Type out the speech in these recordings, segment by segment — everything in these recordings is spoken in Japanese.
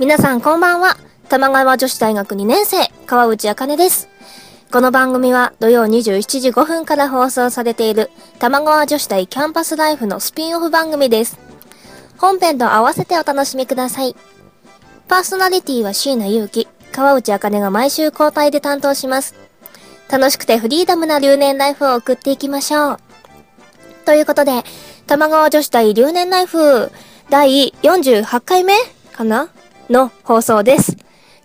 皆さんこんばんは。玉川女子大学2年生川内茜です。この番組は土曜27時5分から放送されている玉川女子大キャンパスライフのスピンオフ番組です。本編と合わせてお楽しみください。パーソナリティは椎名祐希、川内茜が毎週交代で担当します。楽しくてフリーダムな留年ライフを送っていきましょう。ということで、玉川女子大留年ライフ第48回目かな？の放送です。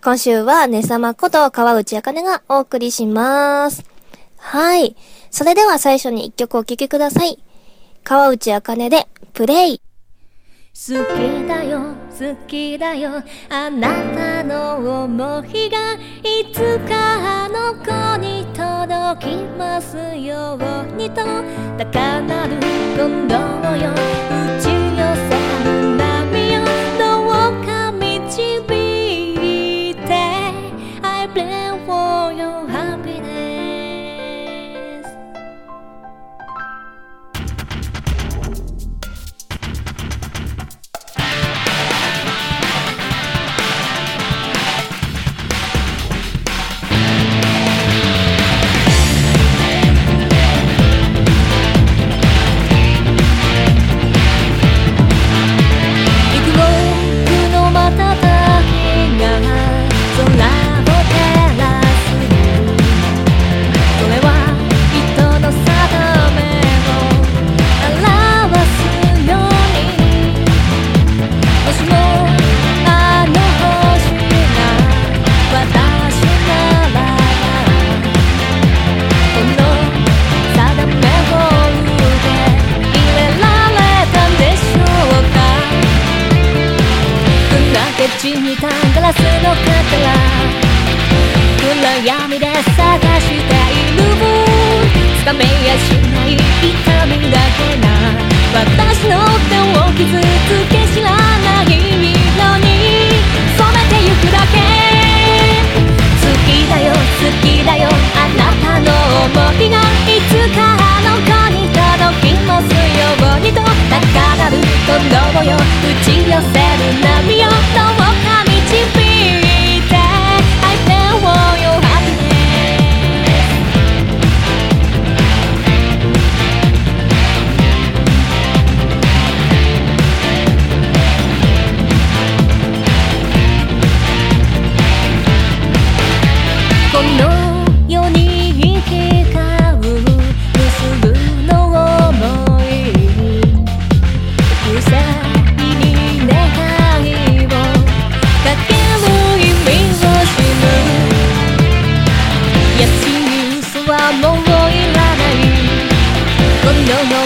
今週はねさまこと川内茜がお送りします。はい。それでは最初に一曲お聴きください。川内茜でプレイ。好きだよ好きだよあなたの思いがいつかあの子に届きますようにと高鳴る今度よ打ち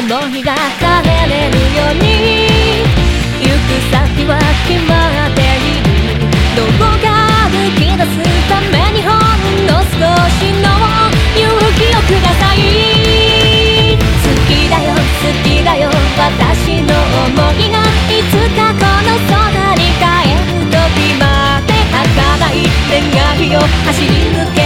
の想いが枯れれるように行く先は決まっているどこか抜き出すためにほんの少しの勇気をください好きだよ好きだよ私の想いがいつかこの空に帰る時まで儚い願いを走り抜け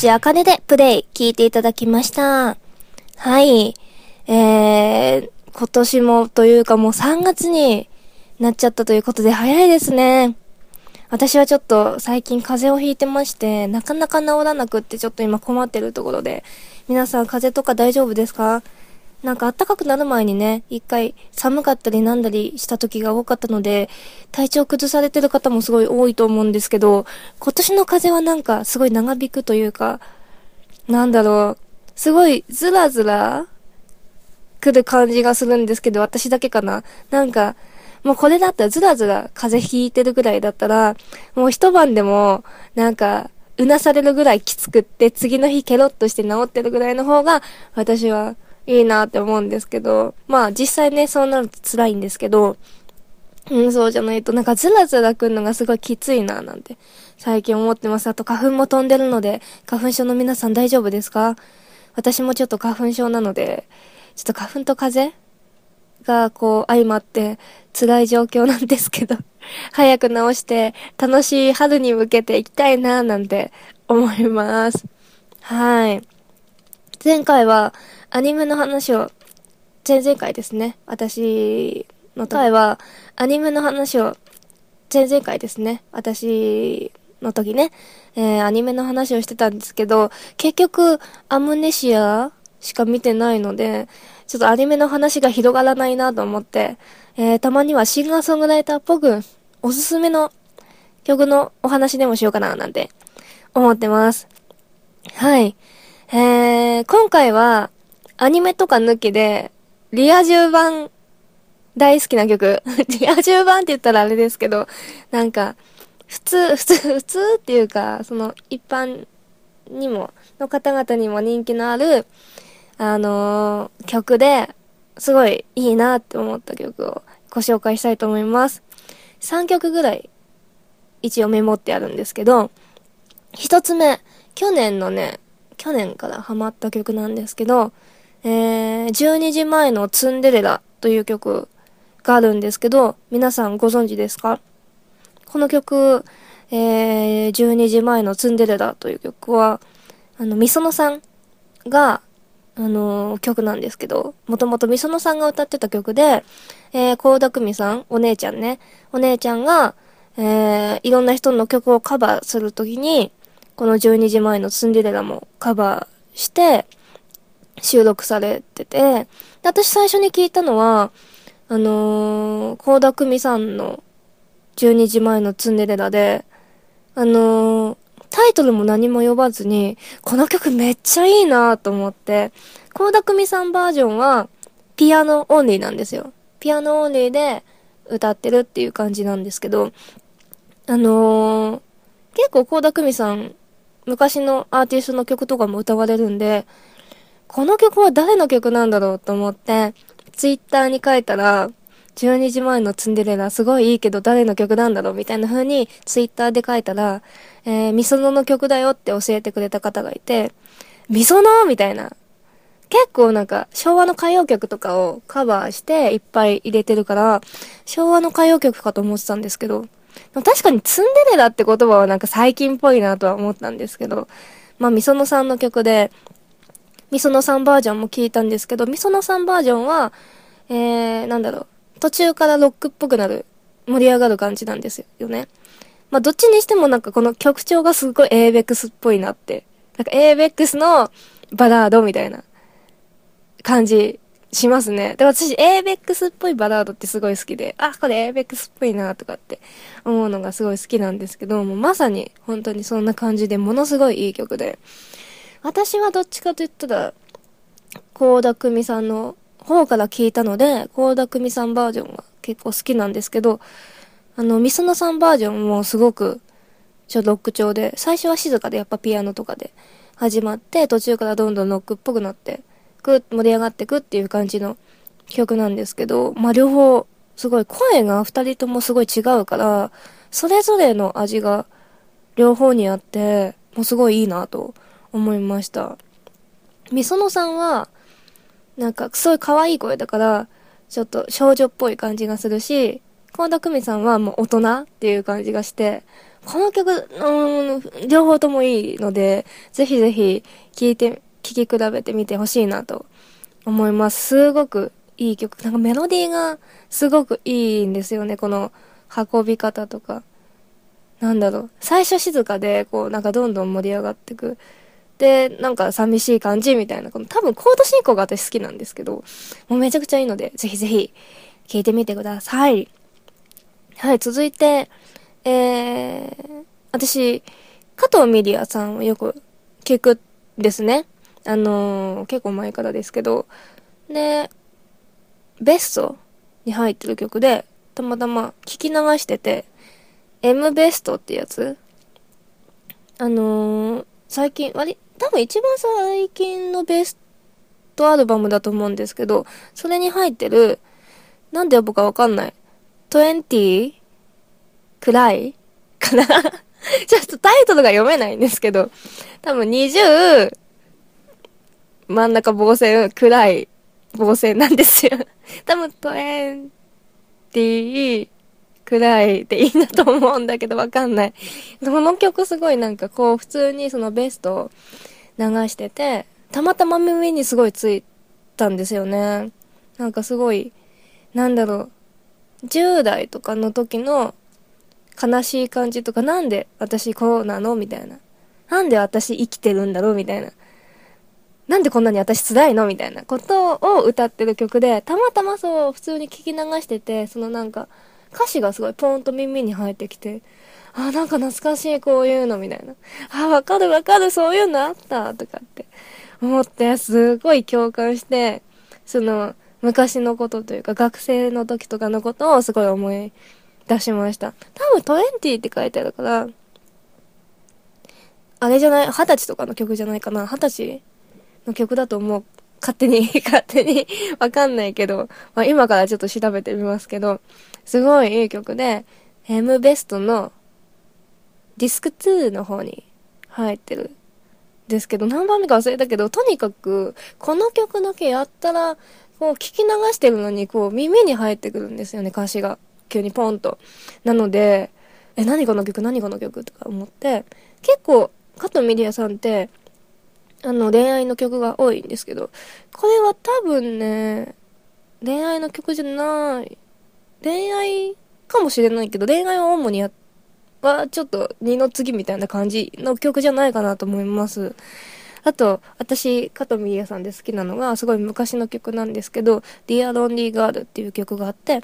内あかねでプレイ聞いていただきました。はい。えー、今年もというかもう3月になっちゃったということで早いですね。私はちょっと最近風邪をひいてまして、なかなか治らなくってちょっと今困ってるところで、皆さん風邪とか大丈夫ですか？なんか暖かくなる前にね、一回寒かったりなんだりした時が多かったので、体調崩されてる方もすごい多いと思うんですけど、今年の風はなんかすごい長引くというか、なんだろう、すごいずらずら来る感じがするんですけど、私だけかな。なんか、もうこれだったらずらずら風邪ひいてるぐらいだったら、もう一晩でも、なんか、うなされるぐらいきつくって、次の日ケロッとして治ってるぐらいの方が、私はいいなって思うんですけど、まあ実際ね、そうなると辛いんですけど、うん、そうじゃないと、なんかずらずら来るのがすごいきついな、なんて、最近思ってます。あと花粉も飛んでるので、花粉症の皆さん大丈夫ですか？私もちょっと花粉症なので、ちょっと花粉と風がこう相まって辛い状況なんですけど、早く治して楽しい春に向けていきたいななんて思います。はい。前回はアニメの話を、前々回ですね。私の回はアニメの話を、前々回ですね。私の時ね、えー、アニメの話をしてたんですけど、結局アムネシアしか見てないので、ちょっとアニメの話が広がらないなと思って、えー、たまにはシンガーソングライターっぽく、おすすめの曲のお話でもしようかななんて思ってます。はい。えー、今回はアニメとか抜きで、リア充版大好きな曲。リア充版って言ったらあれですけど、なんか、普通、普通、普通っていうか、その一般にも、の方々にも人気のある、あのー曲で、すごいいいなって思った曲をご紹介したいと思います。3曲ぐらい、一応メモってあるんですけど、一つ目、去年のね、去年からハマった曲なんですけど、えー、12時前のツンデレラという曲があるんですけど、皆さんご存知ですか？この曲、えー、12時前のツンデレラという曲は、あの、みそのさんが、あのー曲なんですけど、もともとみそのさんが歌ってた曲で、えー、高田久美さん、お姉ちゃんね、お姉ちゃんが、えー、いろんな人の曲をカバーするときに、この12時前のツンデレラもカバーして、収録されてて、で私最初に聞いたのは、あのー、高田久美さんの12時前のツンデレラで、あのー、タイトルも何も呼ばずに、この曲めっちゃいいなと思って、高田久美さんバージョンは、ピアノオンリーなんですよ。ピアノオンリーで歌ってるっていう感じなんですけど、あのー、結構高田久美さん、昔のアーティストの曲とかも歌われるんで、この曲は誰の曲なんだろうと思って、ツイッターに書いたら、12時前のツンデレラすごいいいけど誰の曲なんだろうみたいな風にツイッターで書いたら、えー、みそのの曲だよって教えてくれた方がいて、みそのみたいな。結構なんか昭和の歌謡曲とかをカバーしていっぱい入れてるから、昭和の歌謡曲かと思ってたんですけど、確かにツンデレラって言葉はなんか最近っぽいなとは思ったんですけど、まあみそのさんの曲で、みそのさんバージョンも聞いたんですけど、みそのさんバージョンは、えー、なんだろう、途中からロックっぽくなる、盛り上がる感じなんですよね。まあ、どっちにしてもなんかこの曲調がすごい ABEX っぽいなって。なんか ABEX のバラードみたいな感じしますね。で、私 ABEX っぽいバラードってすごい好きで、あ、これ ABEX っぽいなとかって思うのがすごい好きなんですけど、もまさに本当にそんな感じでものすごいいい曲で。私はどっちかと言ったら、高田久美さんの方から聞いたので、高田久美さんバージョンが結構好きなんですけど、あの、みそのさんバージョンもすごく、ちょ、ロック調で、最初は静かでやっぱピアノとかで始まって、途中からどんどんロックっぽくなってく、盛り上がってくっていう感じの曲なんですけど、まあ、両方、すごい声が二人ともすごい違うから、それぞれの味が両方にあって、もうすごいいいなと思いました。みそのさんは、なんか、すごい可愛い声だから、ちょっと少女っぽい感じがするし、高田久美さんはもう大人っていう感じがして、この曲、うん、両方ともいいので、ぜひぜひ聴いて、聴き比べてみてほしいなと思います。すごくいい曲。なんかメロディーがすごくいいんですよね。この運び方とか。なんだろう。最初静かで、こう、なんかどんどん盛り上がってく。で、なんか寂しい感じみたいな。この多分コード進行が私好きなんですけど、もうめちゃくちゃいいので、ぜひぜひ聴いてみてください。はい、続いて、えー、私、加藤ミリアさんをよく聞くですね。あのー、結構前からですけど。で、ベストに入ってる曲で、たまたま聞き流してて、M ベストってやつ？あのー、最近、割、多分一番最近のベストアルバムだと思うんですけど、それに入ってる、なんで呼ぶかわかんない。20くらいかな ちょっとタイトルが読めないんですけど、多分20、真ん中棒線くらい棒線なんですよ。多分20くらいでいいなと思うんだけどわかんない。この曲すごいなんかこう普通にそのベスト流してて、たまたま耳にすごいついたんですよね。なんかすごい、なんだろう、10代とかの時の悲しい感じとか、なんで私こうなの？みたいな。なんで私生きてるんだろう？みたいな。なんでこんなに私辛いの？みたいなことを歌ってる曲で、たまたまそう、普通に聞き流してて、そのなんか、歌詞がすごいポーンと耳に入ってきて、あ、なんか懐かしいこういうのみたいな。あ、わかるわかる、そういうのあったとかって思って、すごい共感して、その、昔のことというか、学生の時とかのことをすごい思い出しました。多分20って書いてあるから、あれじゃない、二十歳とかの曲じゃないかな。二十歳の曲だと思う。勝手に、勝手にわかんないけど、まあ、今からちょっと調べてみますけど、すごいいい曲で、M ベストのディスク2の方に入ってる。ですけど、何番目か忘れたけど、とにかく、この曲だけやったら、こう、聞き流してるのに、こう、耳に入ってくるんですよね、歌詞が。急にポンと。なので、え、何この曲何この曲とか思って、結構、加藤ミリアさんって、あの、恋愛の曲が多いんですけど、これは多分ね、恋愛の曲じゃない、恋愛かもしれないけど、恋愛を主にやっ、はちょっと二の次みたいな感じの曲じゃないかなと思います。あと、私、加藤ミリアさんで好きなのが、すごい昔の曲なんですけど、Dear Lonely Girl っていう曲があって、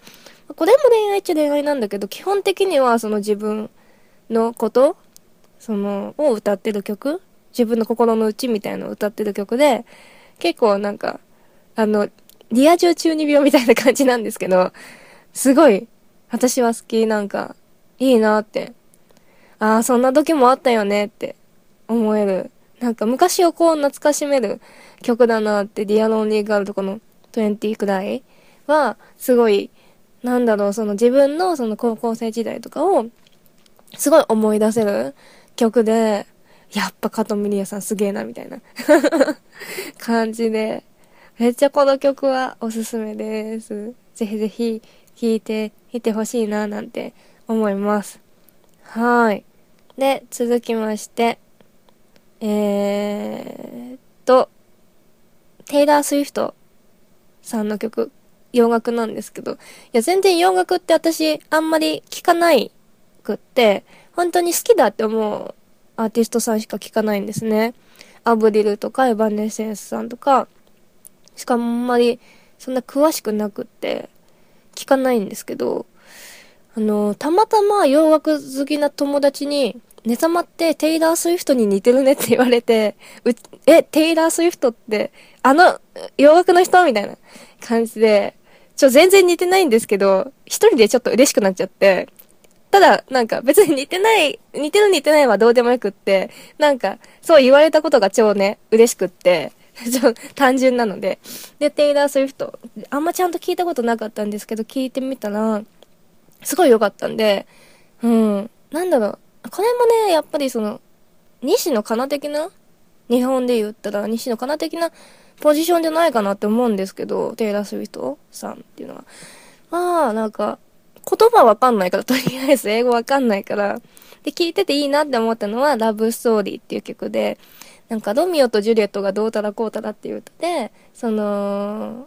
これも恋愛っちゃ恋愛なんだけど、基本的にはその自分のこと、その、を歌ってる曲自分の心の内みたいなのを歌ってる曲で、結構なんか、あの、リア充中二病みたいな感じなんですけど、すごい、私は好き、なんか、いいなって。ああ、そんな時もあったよねって思える。なんか昔をこう懐かしめる曲だなって、ディアロンリーガールとかの20くらいは、すごい、なんだろう、その自分のその高校生時代とかを、すごい思い出せる曲で、やっぱ加藤ミリアさんすげえな、みたいな 感じで、めっちゃこの曲はおすすめです。ぜひぜひ聴いてみてほしいな、なんて思います。はい。で、続きまして、えーっと、テイラー・スウィフトさんの曲、洋楽なんですけど、いや、全然洋楽って私、あんまり聴かないくって、本当に好きだって思うアーティストさんしか聞かないんですね。アブリルとかエヴァンネセンスさんとか、しかもあんまりそんな詳しくなくって聞かないんですけど、あの、たまたま洋楽好きな友達に、寝覚まってテイラー・スウィフトに似てるねって言われて、うえ、テイラー・スウィフトって、あの、洋楽の人みたいな感じで、ちょ、全然似てないんですけど、一人でちょっと嬉しくなっちゃって、ただ、なんか別に似てない、似てる似てないはどうでもよくって、なんか、そう言われたことが超ね、嬉しくって、ちょ単純なので。で、テイラー・スウィフト、あんまちゃんと聞いたことなかったんですけど、聞いてみたら、すごい良かったんで、うん、なんだろう、これもね、やっぱりその、西野カナ的な日本で言ったら、西野カナ的なポジションじゃないかなって思うんですけど、テイラー・スウィフトさんっていうのは。まあ、なんか、言葉わかんないから、とりあえず英語わかんないから、で、聴いてていいなって思ったのは、ラブストーリーっていう曲で、なんか、ロミオとジュリエットがどうたらこうたらっていう歌で、その、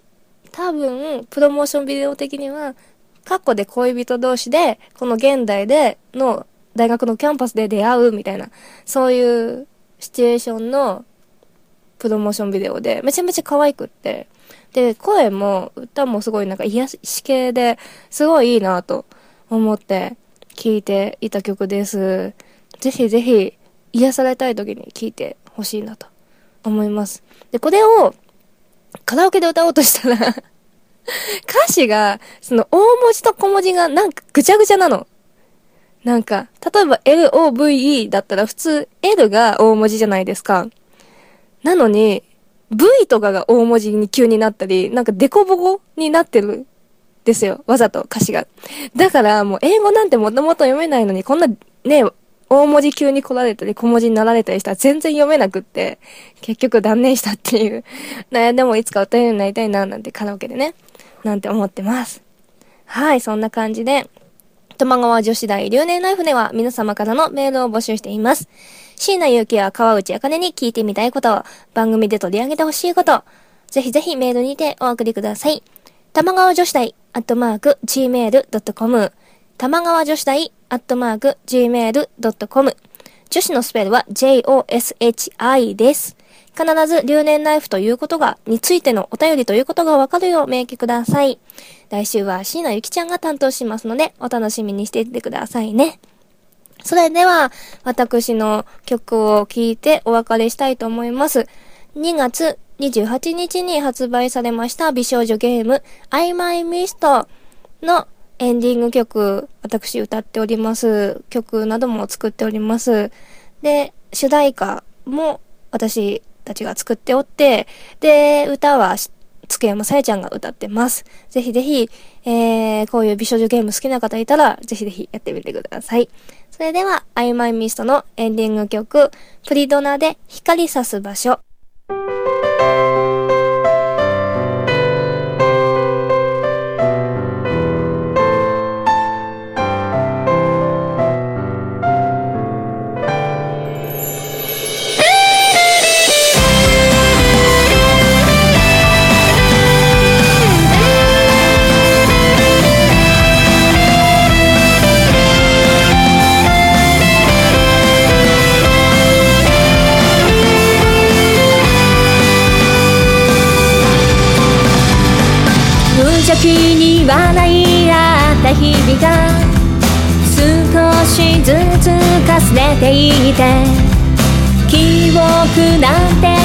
多分、プロモーションビデオ的には、過去で恋人同士で、この現代での大学のキャンパスで出会うみたいな、そういうシチュエーションのプロモーションビデオで、めちゃめちゃ可愛くって、で、声も歌もすごいなんか癒し系で、すごいいいなと思って聴いていた曲です。ぜひぜひ癒されたい時に聴いてほしいなと思います。で、これをカラオケで歌おうとしたら歌詞が、その大文字と小文字がなんかぐちゃぐちゃなの。なんか、例えば LOVE だったら普通 L が大文字じゃないですか。なのに、V とかが大文字に急になったり、なんかデコボコになってるですよ。わざと歌詞が。だからもう英語なんてもともと読めないのに、こんなね、大文字急に来られたり小文字になられたりしたら全然読めなくって、結局断念したっていう。悩んでもいつか歌えるようになりたいな、なんてカラオケでね、なんて思ってます。はい、そんな感じで、玉川女子大留年ライフでは皆様からのメールを募集しています。椎名祐希や川内茜に聞いてみたいこと、番組で取り上げてほしいこと、ぜひぜひメールにてお送りください。玉川女子大アットマーク gmail.com 玉川女子大アットマーク gmail.com 女子のスペルは joshi です。必ず留年ライフということが、についてのお便りということがわかるよう明記ください。来週は椎名ゆきちゃんが担当しますので、お楽しみにしていてくださいね。それでは、私の曲を聴いてお別れしたいと思います。2月28日に発売されました美少女ゲーム、I My Mist のエンディング曲、私歌っております。曲なども作っております。で、主題歌も私たちが作っておって、で、歌はつけ山さやちゃんが歌ってます。ぜひぜひ、えー、こういう美少女ゲーム好きな方いたら、ぜひぜひやってみてください。それでは、アイマイミストのエンディング曲、プリドナで光さす場所。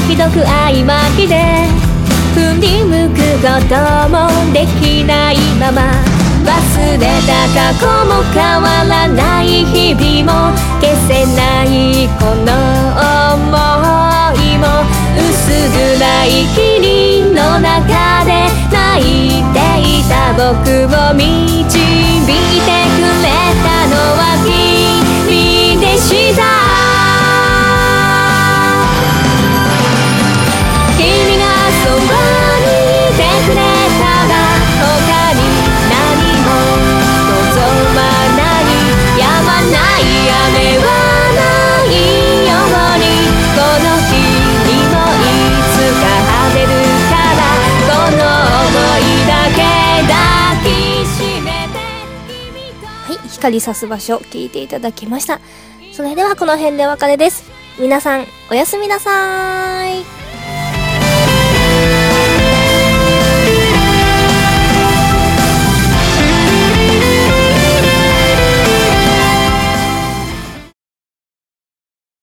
ひどく曖昧で振り向くこともできないまま忘れた過去も変わらない日々も消せないこの想いも薄暗い霧の中で泣いていた僕を導いてくれたのは君光さす場所、聞いていただきました。それではこの辺でお別れです。皆さん、おやすみなさーい。